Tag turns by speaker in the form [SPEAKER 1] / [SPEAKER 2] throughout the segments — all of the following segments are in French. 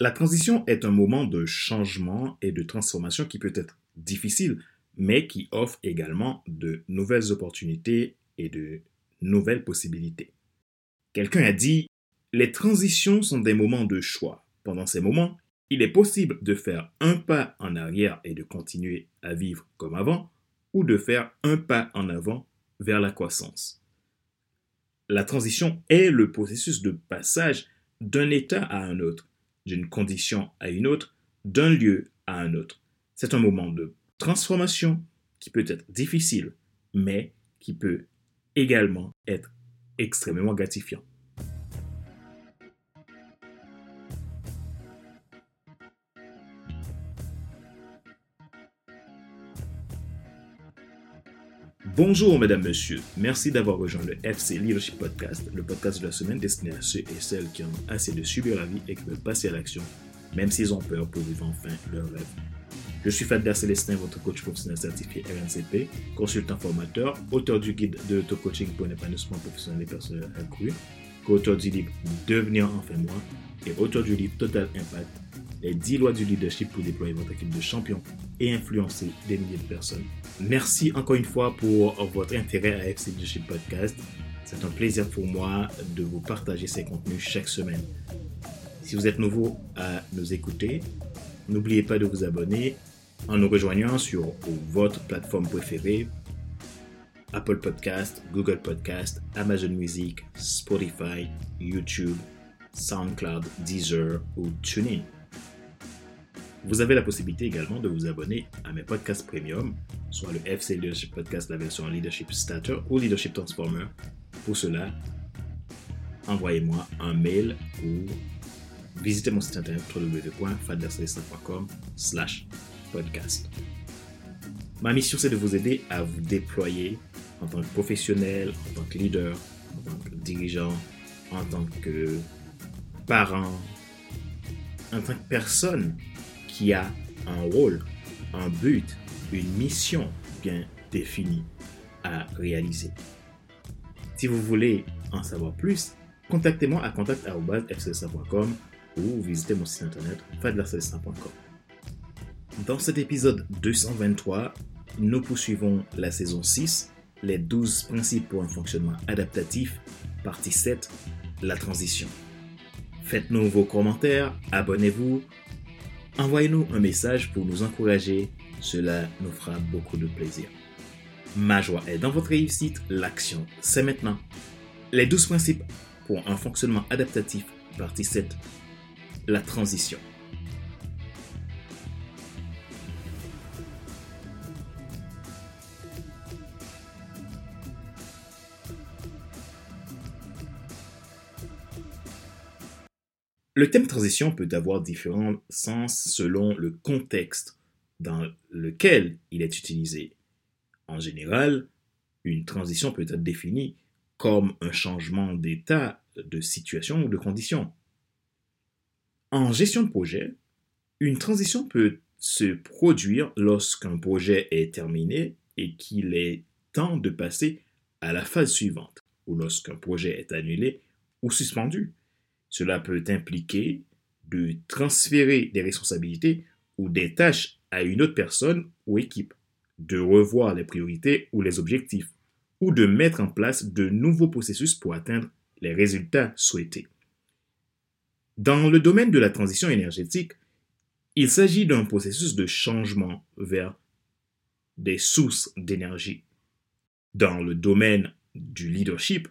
[SPEAKER 1] La transition est un moment de changement et de transformation qui peut être difficile, mais qui offre également de nouvelles opportunités et de nouvelles possibilités. Quelqu'un a dit, les transitions sont des moments de choix. Pendant ces moments, il est possible de faire un pas en arrière et de continuer à vivre comme avant, ou de faire un pas en avant vers la croissance. La transition est le processus de passage d'un état à un autre, d'une condition à une autre, d'un lieu à un autre. C'est un moment de transformation qui peut être difficile, mais qui peut également être extrêmement gratifiant. Bonjour mesdames, messieurs. Merci d'avoir rejoint le FC Leadership Podcast, le podcast de la semaine destiné à ceux et celles qui ont assez de subir la vie et qui veulent passer à l'action, même s'ils ont peur pour vivre enfin leur rêve. Je suis Fadler Célestin, votre coach professionnel certifié RNCP, consultant formateur, auteur du guide de auto-coaching pour un épanouissement professionnel et personnel accru, co-auteur du livre Devenir enfin moi et auteur du livre Total Impact, les 10 lois du leadership pour déployer votre équipe de champions et influencer des milliers de personnes. Merci encore une fois pour votre intérêt à FC Leadership Podcast. C'est un plaisir pour moi de vous partager ces contenus chaque semaine. Si vous êtes nouveau à nous écouter, n'oubliez pas de vous abonner en nous rejoignant sur votre plateforme préférée Apple Podcast, Google Podcast, Amazon Music, Spotify, YouTube, SoundCloud, Deezer ou TuneIn. Vous avez la possibilité également de vous abonner à mes podcasts premium, soit le FC Leadership Podcast, la version Leadership Starter ou Leadership Transformer. Pour cela, envoyez-moi un mail ou visitez mon site internet www.fadlercelestin.com slash podcast. Ma mission, c'est de vous aider à vous déployer en tant que professionnel, en tant que leader, en tant que dirigeant, en tant que parent, en tant que personne qui a un rôle, un but, une mission bien définie à réaliser. Si vous voulez en savoir plus, contactez-moi à contact.fcsa.com ou visitez mon site internet fadlercelestin.com. Dans cet épisode 223, nous poursuivons la saison 6, les 12 principes pour un fonctionnement adaptatif, partie 7, la transition. Faites-nous vos commentaires, abonnez-vous, Envoyez-nous un message pour nous encourager, cela nous fera beaucoup de plaisir. Ma joie est dans votre réussite, l'action, c'est maintenant. Les 12 principes pour un fonctionnement adaptatif, partie 7, la transition. Le thème transition peut avoir différents sens selon le contexte dans lequel il est utilisé. En général, une transition peut être définie comme un changement d'état, de situation ou de condition. En gestion de projet, une transition peut se produire lorsqu'un projet est terminé et qu'il est temps de passer à la phase suivante, ou lorsqu'un projet est annulé ou suspendu. Cela peut impliquer de transférer des responsabilités ou des tâches à une autre personne ou équipe, de revoir les priorités ou les objectifs, ou de mettre en place de nouveaux processus pour atteindre les résultats souhaités. Dans le domaine de la transition énergétique, il s'agit d'un processus de changement vers des sources d'énergie. Dans le domaine du leadership,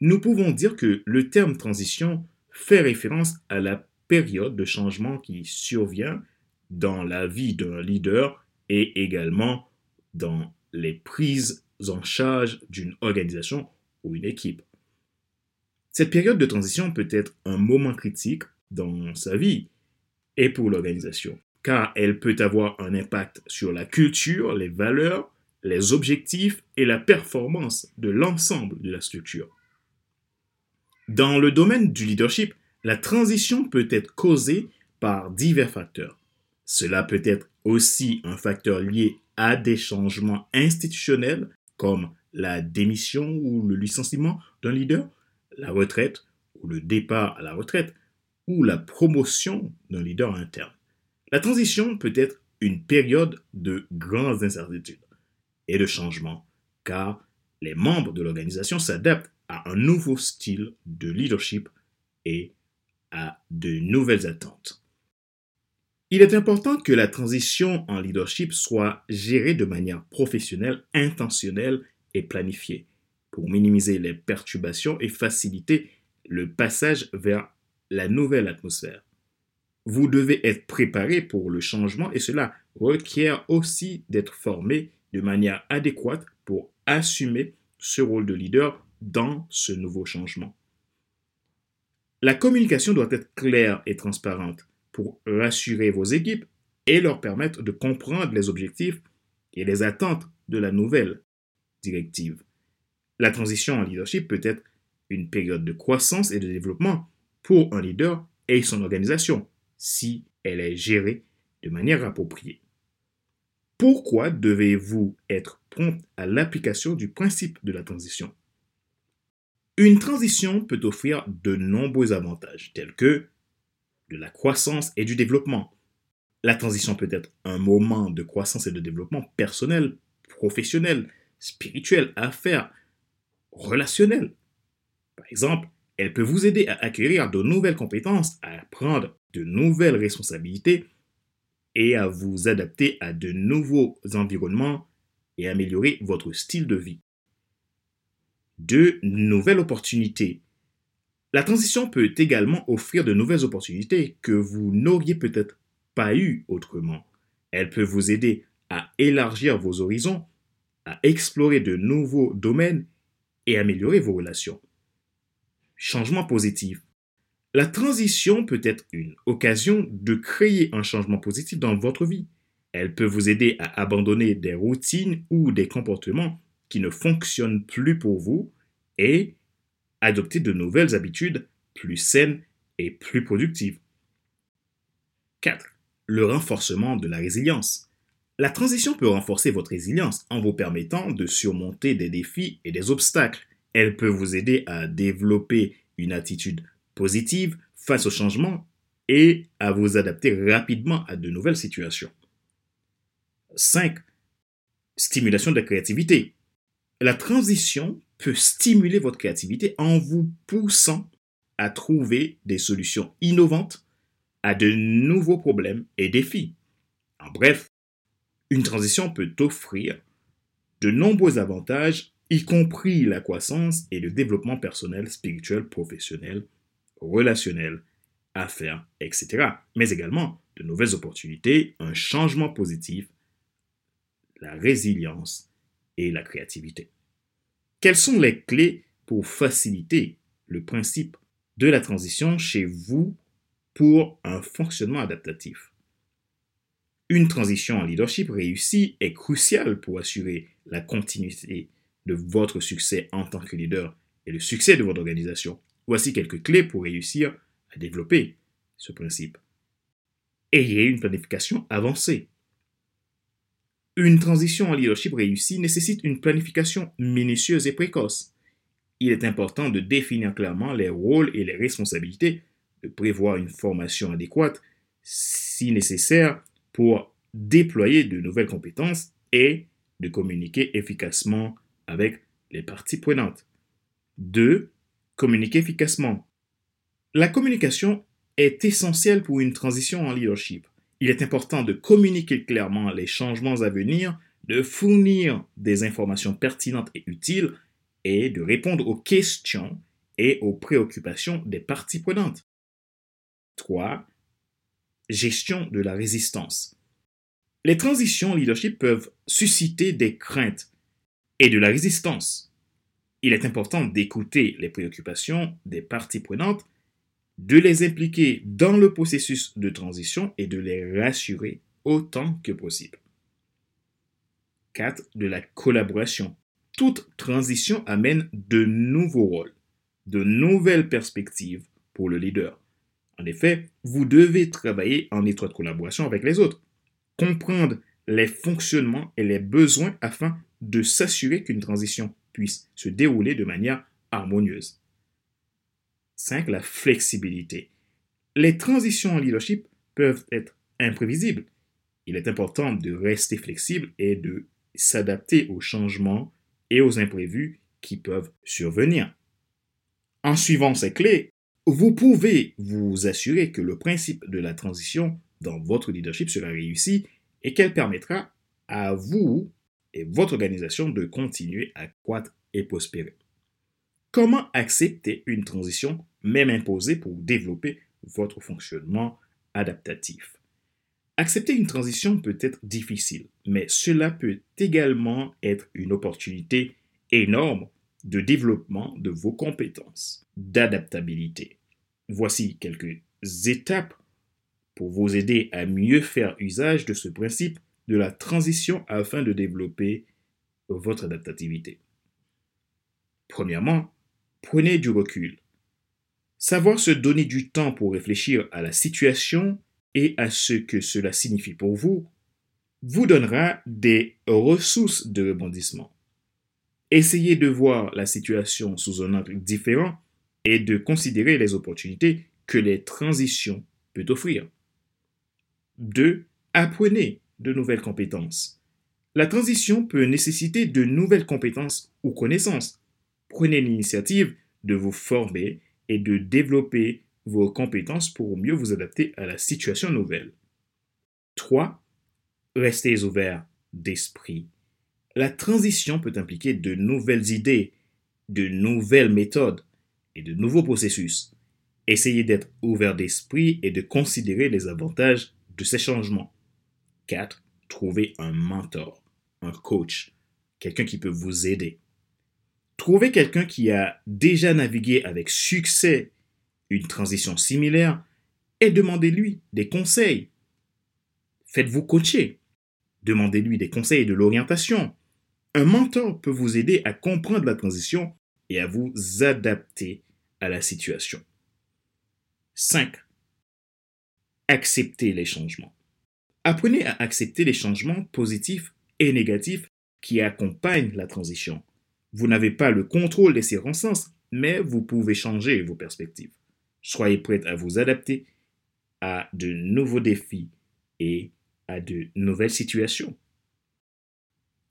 [SPEAKER 1] nous pouvons dire que le terme transition fait référence à la période de changement qui survient dans la vie d'un leader et également dans les prises en charge d'une organisation ou une équipe. Cette période de transition peut être un moment critique dans sa vie et pour l'organisation, car elle peut avoir un impact sur la culture, les valeurs, les objectifs et la performance de l'ensemble de la structure. Dans le domaine du leadership, la transition peut être causée par divers facteurs. Cela peut être aussi un facteur lié à des changements institutionnels comme la démission ou le licenciement d'un leader, la retraite ou le départ à la retraite, ou la promotion d'un leader interne. La transition peut être une période de grandes incertitudes et de changements, car les membres de l'organisation s'adaptent à un nouveau style de leadership et à de nouvelles attentes. Il est important que la transition en leadership soit gérée de manière professionnelle, intentionnelle et planifiée pour minimiser les perturbations et faciliter le passage vers la nouvelle atmosphère. Vous devez être préparé pour le changement et cela requiert aussi d'être formé de manière adéquate pour assumer ce rôle de leader dans ce nouveau changement. La communication doit être claire et transparente pour rassurer vos équipes et leur permettre de comprendre les objectifs et les attentes de la nouvelle directive. La transition en leadership peut être une période de croissance et de développement pour un leader et son organisation si elle est gérée de manière appropriée. Pourquoi devez-vous être prompt à l'application du principe de la transition? Une transition peut offrir de nombreux avantages tels que de la croissance et du développement. La transition peut être un moment de croissance et de développement personnel, professionnel, spirituel, affaires, relationnel. Par exemple, elle peut vous aider à acquérir de nouvelles compétences, à prendre de nouvelles responsabilités et à vous adapter à de nouveaux environnements et améliorer votre style de vie. De nouvelles opportunités la transition peut également offrir de nouvelles opportunités que vous n'auriez peut-être pas eues autrement. Elle peut vous aider à élargir vos horizons, à explorer de nouveaux domaines et améliorer vos relations. Changement positif. La transition peut être une occasion de créer un changement positif dans votre vie. Elle peut vous aider à abandonner des routines ou des comportements qui ne fonctionnent plus pour vous et adopter de nouvelles habitudes plus saines et plus productives. 4. Le renforcement de la résilience. La transition peut renforcer votre résilience en vous permettant de surmonter des défis et des obstacles. Elle peut vous aider à développer une attitude positive face au changement et à vous adapter rapidement à de nouvelles situations. 5. Stimulation de la créativité. La transition peut stimuler votre créativité en vous poussant à trouver des solutions innovantes à de nouveaux problèmes et défis. En bref, une transition peut offrir de nombreux avantages, y compris la croissance et le développement personnel, spirituel, professionnel, relationnel, affaires, etc. Mais également de nouvelles opportunités, un changement positif, la résilience et la créativité. Quelles sont les clés pour faciliter le principe de la transition chez vous pour un fonctionnement adaptatif? Une transition en leadership réussie est cruciale pour assurer la continuité de votre succès en tant que leader et le succès de votre organisation. Voici quelques clés pour réussir à développer ce principe. Ayez une planification avancée. Une transition en leadership réussie nécessite une planification minutieuse et précoce. Il est important de définir clairement les rôles et les responsabilités, de prévoir une formation adéquate si nécessaire pour déployer de nouvelles compétences et de communiquer efficacement avec les parties prenantes. 2. Communiquer efficacement. La communication est essentielle pour une transition en leadership. Il est important de communiquer clairement les changements à venir, de fournir des informations pertinentes et utiles et de répondre aux questions et aux préoccupations des parties prenantes. 3. Gestion de la résistance. Les transitions leadership peuvent susciter des craintes et de la résistance. Il est important d'écouter les préoccupations des parties prenantes de les impliquer dans le processus de transition et de les rassurer autant que possible. 4. De la collaboration. Toute transition amène de nouveaux rôles, de nouvelles perspectives pour le leader. En effet, vous devez travailler en étroite collaboration avec les autres, comprendre les fonctionnements et les besoins afin de s'assurer qu'une transition puisse se dérouler de manière harmonieuse. 5. La flexibilité. les transitions en leadership peuvent être imprévisibles. Il est important de rester flexible et de s'adapter aux changements et aux imprévus qui peuvent survenir. En suivant ces clés, vous pouvez vous assurer que le principe de la transition dans votre leadership sera réussi et qu'elle permettra à vous et votre organisation de continuer à croître et prospérer. Comment accepter une transition, même imposée, pour développer votre fonctionnement adaptatif? Accepter une transition peut être difficile, mais cela peut également être une opportunité énorme de développement de vos compétences d'adaptabilité. Voici quelques étapes pour vous aider à mieux faire usage de ce principe de la transition afin de développer votre adaptativité. Premièrement, prenez du recul. Savoir se donner du temps pour réfléchir à la situation et à ce que cela signifie pour vous vous donnera des ressources de rebondissement. Essayez de voir la situation sous un angle différent et de considérer les opportunités que les transitions peuvent offrir. 2. Apprenez de nouvelles compétences. La transition peut nécessiter de nouvelles compétences ou connaissances. Prenez l'initiative de vous former et de développer vos compétences pour mieux vous adapter à la situation nouvelle. 3. Restez ouvert d'esprit. La transition peut impliquer de nouvelles idées, de nouvelles méthodes et de nouveaux processus. Essayez d'être ouvert d'esprit et de considérer les avantages de ces changements. 4. Trouvez un mentor, un coach, quelqu'un qui peut vous aider. Trouvez quelqu'un qui a déjà navigué avec succès une transition similaire et demandez-lui des conseils. Faites-vous coacher. Demandez-lui des conseils et de l'orientation. Un mentor peut vous aider à comprendre la transition et à vous adapter à la situation. 5. Acceptez les changements. Apprenez à accepter les changements positifs et négatifs qui accompagnent la transition. Vous n'avez pas le contrôle des circonstances, mais vous pouvez changer vos perspectives. Soyez prêt à vous adapter à de nouveaux défis et à de nouvelles situations.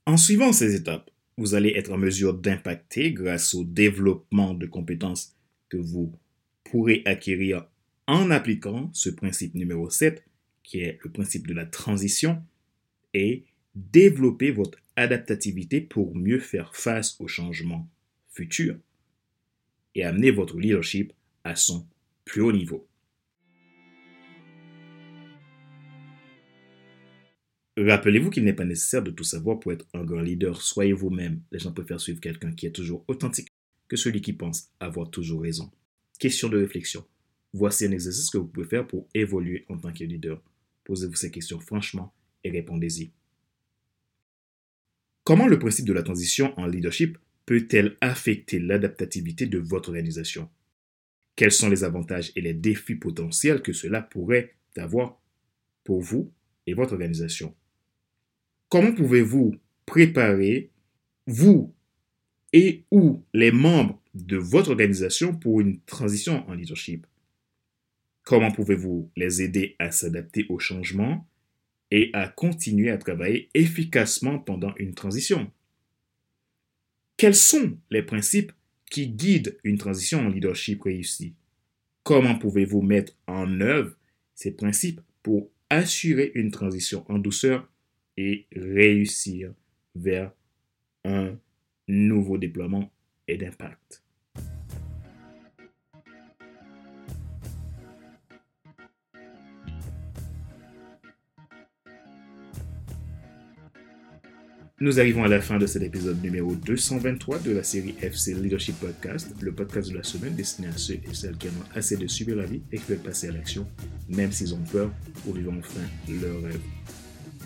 [SPEAKER 1] En suivant ces étapes, vous allez être en mesure d'impacter grâce au développement de compétences que vous pourrez acquérir en appliquant ce principe numéro 7 qui est le principe de la transition, et développer votre adaptativité pour mieux faire face aux changements futurs et amener votre leadership à son plus haut niveau. Rappelez-vous qu'il n'est pas nécessaire de tout savoir pour être un grand leader. Soyez vous-même. Les gens préfèrent suivre quelqu'un qui est toujours authentique que celui qui pense avoir toujours raison. Question de réflexion. Voici un exercice que vous pouvez faire pour évoluer en tant que leader. Posez-vous ces questions franchement et répondez-y. Comment le principe de la transition en leadership peut-elle affecter l'adaptativité de votre organisation? Quels sont les avantages et les défis potentiels que cela pourrait avoir pour vous et votre organisation? Comment pouvez-vous préparer, vous et ou les membres de votre organisation pour une transition en leadership? Comment pouvez-vous les aider à s'adapter au changement et à continuer à travailler efficacement pendant une transition. Quels sont les principes qui guident une transition en leadership réussie? Comment pouvez-vous mettre en œuvre ces principes pour assurer une transition en douceur et réussir vers un nouveau déploiement et d'impact? Nous arrivons à la fin de cet épisode numéro 223 de la série FC Leadership Podcast, le podcast de la semaine destiné à ceux et celles qui ont assez de subir la vie et qui veulent passer à l'action, même s'ils ont peur, pour vivre enfin leur rêve.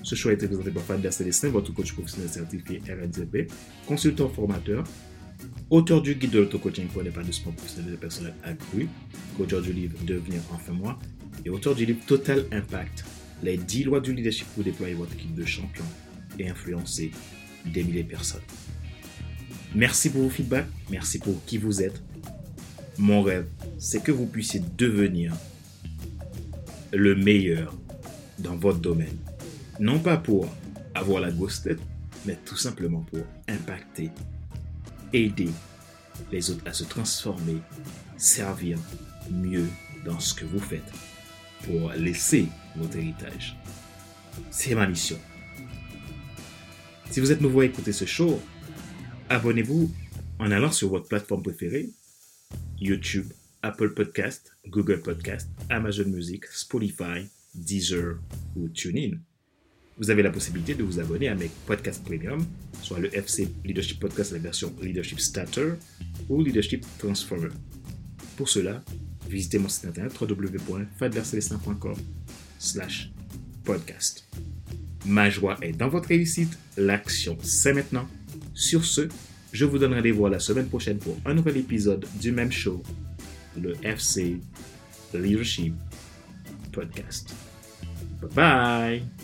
[SPEAKER 1] Ce choix été présenté par Fabien Célestin, votre coach professionnel certifié RNZB, consultant formateur, auteur du guide de l'auto-coaching pour sport professionnel et personnel accru, auteur du livre Devenir enfin moi, et auteur du livre Total Impact, les 10 lois du leadership pour déployer votre équipe de champions influencer des milliers de personnes. Merci pour vos feedbacks, merci pour qui vous êtes. Mon rêve, c'est que vous puissiez devenir le meilleur dans votre domaine. Non pas pour avoir la grosse tête, mais tout simplement pour impacter, aider les autres à se transformer, servir mieux dans ce que vous faites pour laisser votre héritage. C'est ma mission. Si vous êtes nouveau à écouter ce show, abonnez-vous en allant sur votre plateforme préférée, YouTube, Apple Podcast, Google Podcast, Amazon Music, Spotify, Deezer ou TuneIn. Vous avez la possibilité de vous abonner à mes podcasts premium, soit le FC Leadership Podcast, la version Leadership Starter ou Leadership Transformer. Pour cela, visitez mon site internet www.fadvercelestin.com slash podcast. Ma joie est dans votre réussite, l'action c'est maintenant. Sur ce, je vous donne rendez-vous la semaine prochaine pour un nouvel épisode du même show, le FC Leadership Podcast. Bye bye!